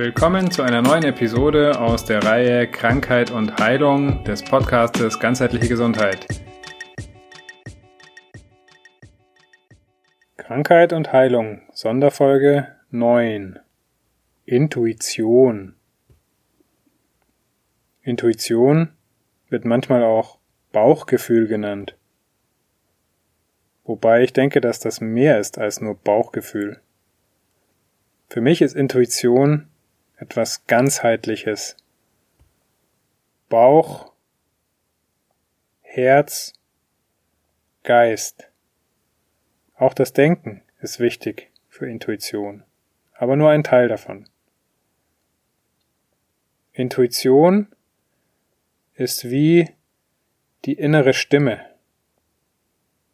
Willkommen zu einer neuen Episode aus der Reihe Krankheit und Heilung des Podcastes Ganzheitliche Gesundheit. Krankheit und Heilung, Sonderfolge 9. Intuition. Intuition wird manchmal auch Bauchgefühl genannt. Wobei ich denke, dass das mehr ist als nur Bauchgefühl. Für mich ist Intuition etwas ganzheitliches. Bauch, Herz, Geist. Auch das Denken ist wichtig für Intuition, aber nur ein Teil davon. Intuition ist wie die innere Stimme.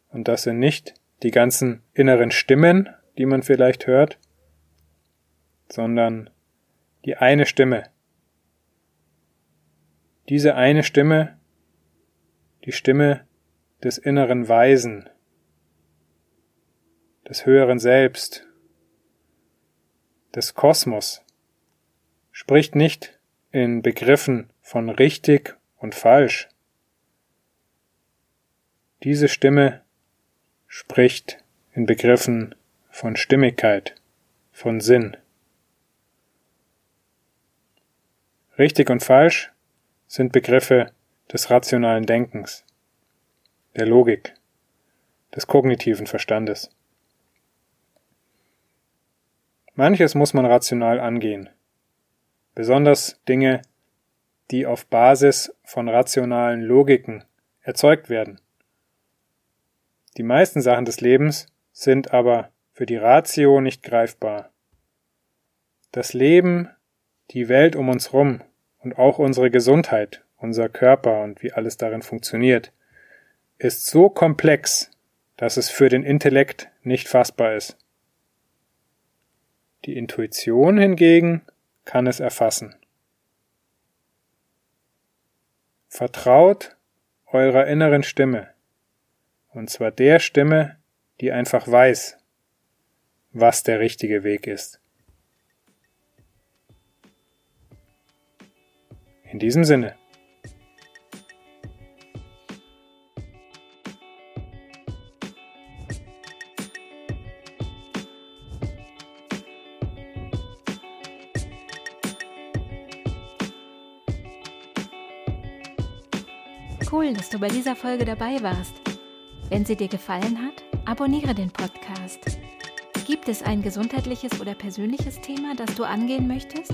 Und das sind nicht die ganzen inneren Stimmen, die man vielleicht hört, sondern die eine Stimme. Diese eine Stimme, die Stimme des inneren Weisen, des höheren Selbst, des Kosmos, spricht nicht in Begriffen von richtig und falsch. Diese Stimme spricht in Begriffen von Stimmigkeit, von Sinn. Richtig und falsch sind Begriffe des rationalen Denkens, der Logik, des kognitiven Verstandes. Manches muss man rational angehen, besonders Dinge, die auf Basis von rationalen Logiken erzeugt werden. Die meisten Sachen des Lebens sind aber für die Ratio nicht greifbar. Das Leben die Welt um uns rum und auch unsere Gesundheit, unser Körper und wie alles darin funktioniert, ist so komplex, dass es für den Intellekt nicht fassbar ist. Die Intuition hingegen kann es erfassen. Vertraut eurer inneren Stimme, und zwar der Stimme, die einfach weiß, was der richtige Weg ist. In diesem Sinne. Cool, dass du bei dieser Folge dabei warst. Wenn sie dir gefallen hat, abonniere den Podcast. Gibt es ein gesundheitliches oder persönliches Thema, das du angehen möchtest?